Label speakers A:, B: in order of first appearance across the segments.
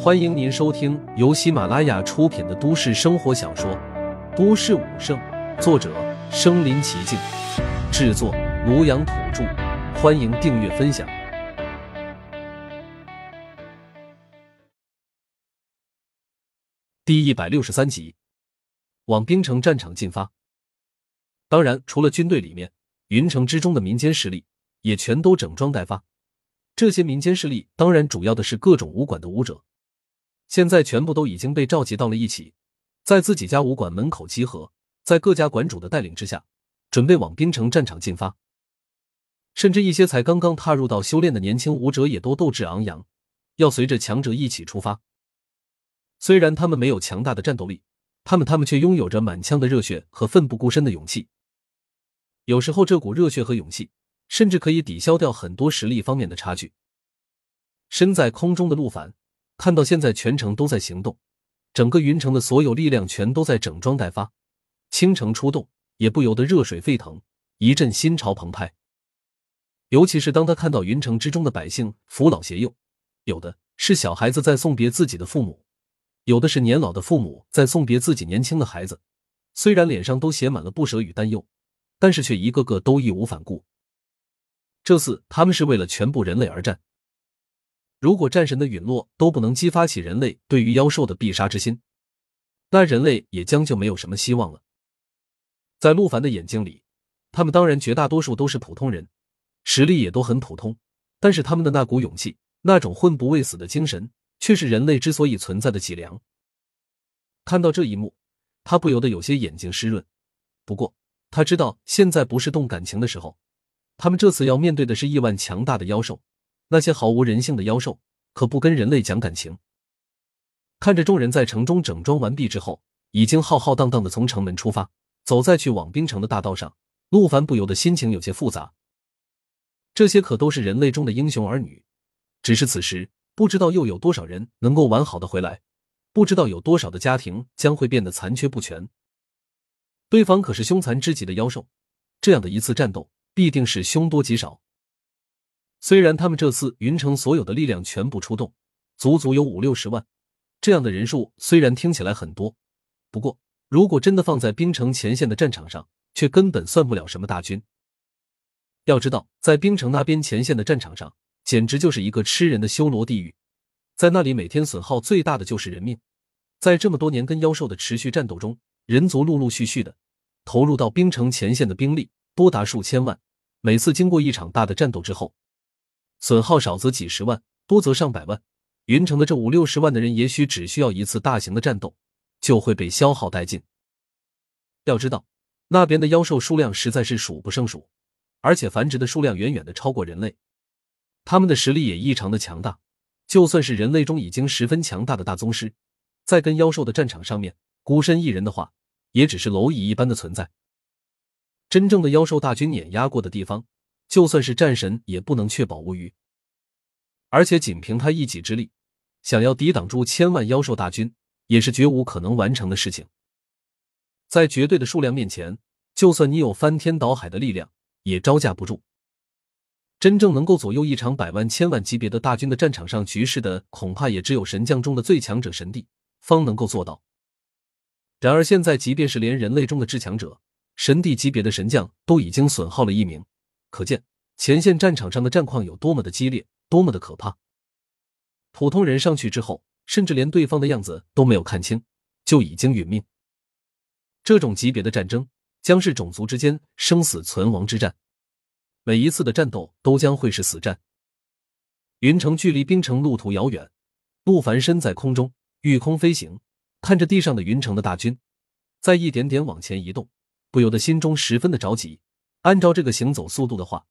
A: 欢迎您收听由喜马拉雅出品的都市生活小说《都市武圣》，作者：身临其境，制作：庐阳土著。欢迎订阅分享。第一百六十三集，往冰城战场进发。当然，除了军队里面，云城之中的民间势力也全都整装待发。这些民间势力当然主要的是各种武馆的武者。现在全部都已经被召集到了一起，在自己家武馆门口集合，在各家馆主的带领之下，准备往滨城战场进发。甚至一些才刚刚踏入到修炼的年轻武者也都斗志昂扬，要随着强者一起出发。虽然他们没有强大的战斗力，他们他们却拥有着满腔的热血和奋不顾身的勇气。有时候，这股热血和勇气，甚至可以抵消掉很多实力方面的差距。身在空中的陆凡。看到现在全城都在行动，整个云城的所有力量全都在整装待发，倾城出动，也不由得热水沸腾，一阵心潮澎湃。尤其是当他看到云城之中的百姓扶老携幼，有的是小孩子在送别自己的父母，有的是年老的父母在送别自己年轻的孩子，虽然脸上都写满了不舍与担忧，但是却一个个都义无反顾。这次他们是为了全部人类而战。如果战神的陨落都不能激发起人类对于妖兽的必杀之心，那人类也将就没有什么希望了。在陆凡的眼睛里，他们当然绝大多数都是普通人，实力也都很普通，但是他们的那股勇气，那种混不畏死的精神，却是人类之所以存在的脊梁。看到这一幕，他不由得有些眼睛湿润。不过他知道现在不是动感情的时候，他们这次要面对的是亿万强大的妖兽。那些毫无人性的妖兽可不跟人类讲感情。看着众人在城中整装完毕之后，已经浩浩荡荡的从城门出发，走在去往冰城的大道上，陆凡不由得心情有些复杂。这些可都是人类中的英雄儿女，只是此时不知道又有多少人能够完好的回来，不知道有多少的家庭将会变得残缺不全。对方可是凶残之极的妖兽，这样的一次战斗必定是凶多吉少。虽然他们这次云城所有的力量全部出动，足足有五六十万，这样的人数虽然听起来很多，不过如果真的放在冰城前线的战场上，却根本算不了什么大军。要知道，在冰城那边前线的战场上，简直就是一个吃人的修罗地狱，在那里每天损耗最大的就是人命。在这么多年跟妖兽的持续战斗中，人族陆陆续续的投入到冰城前线的兵力多达数千万，每次经过一场大的战斗之后。损耗少则几十万，多则上百万。云城的这五六十万的人，也许只需要一次大型的战斗，就会被消耗殆尽。要知道，那边的妖兽数量实在是数不胜数，而且繁殖的数量远远的超过人类，他们的实力也异常的强大。就算是人类中已经十分强大的大宗师，在跟妖兽的战场上面孤身一人的话，也只是蝼蚁一般的存在。真正的妖兽大军碾压过的地方。就算是战神也不能确保无虞，而且仅凭他一己之力，想要抵挡住千万妖兽大军，也是绝无可能完成的事情。在绝对的数量面前，就算你有翻天倒海的力量，也招架不住。真正能够左右一场百万、千万级别的大军的战场上局势的，恐怕也只有神将中的最强者神帝方能够做到。然而现在，即便是连人类中的至强者神帝级别的神将都已经损耗了一名。可见前线战场上的战况有多么的激烈，多么的可怕。普通人上去之后，甚至连对方的样子都没有看清，就已经殒命。这种级别的战争将是种族之间生死存亡之战，每一次的战斗都将会是死战。云城距离冰城路途遥远，陆凡身在空中御空飞行，看着地上的云城的大军在一点点往前移动，不由得心中十分的着急。按照这个行走速度的话，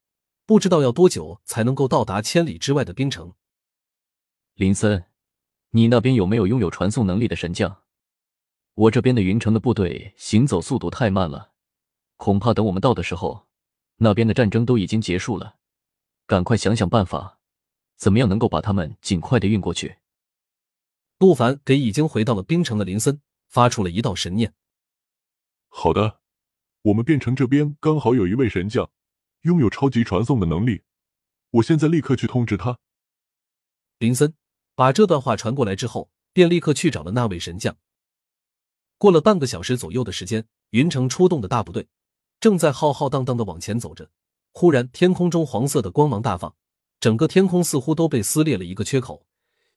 A: 不知道要多久才能够到达千里之外的冰城。
B: 林森，你那边有没有拥有传送能力的神将？我这边的云城的部队行走速度太慢了，恐怕等我们到的时候，那边的战争都已经结束了。赶快想想办法，怎么样能够把他们尽快的运过去？
A: 陆凡给已经回到了冰城的林森发出了一道神念。
C: 好的。我们变成这边刚好有一位神将，拥有超级传送的能力，我现在立刻去通知他。
A: 林森，把这段话传过来之后，便立刻去找了那位神将。过了半个小时左右的时间，云城出动的大部队正在浩浩荡荡的往前走着。忽然，天空中黄色的光芒大放，整个天空似乎都被撕裂了一个缺口。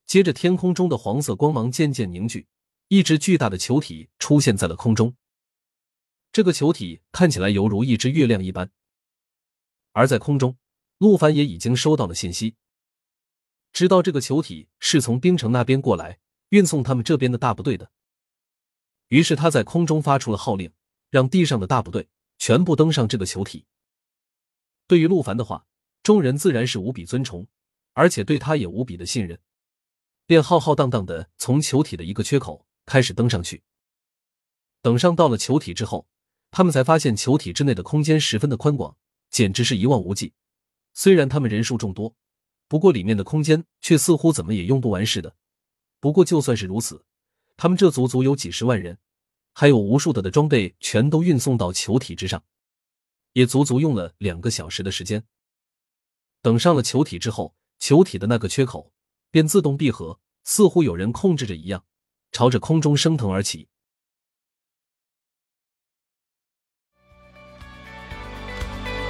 A: 接着，天空中的黄色光芒渐渐凝聚，一只巨大的球体出现在了空中。这个球体看起来犹如一只月亮一般。而在空中，陆凡也已经收到了信息，知道这个球体是从冰城那边过来运送他们这边的大部队的。于是他在空中发出了号令，让地上的大部队全部登上这个球体。对于陆凡的话，众人自然是无比尊崇，而且对他也无比的信任，便浩浩荡荡的从球体的一个缺口开始登上去。等上到了球体之后，他们才发现球体之内的空间十分的宽广。简直是一望无际。虽然他们人数众多，不过里面的空间却似乎怎么也用不完似的。不过就算是如此，他们这足足有几十万人，还有无数的的装备，全都运送到球体之上，也足足用了两个小时的时间。等上了球体之后，球体的那个缺口便自动闭合，似乎有人控制着一样，朝着空中升腾而起。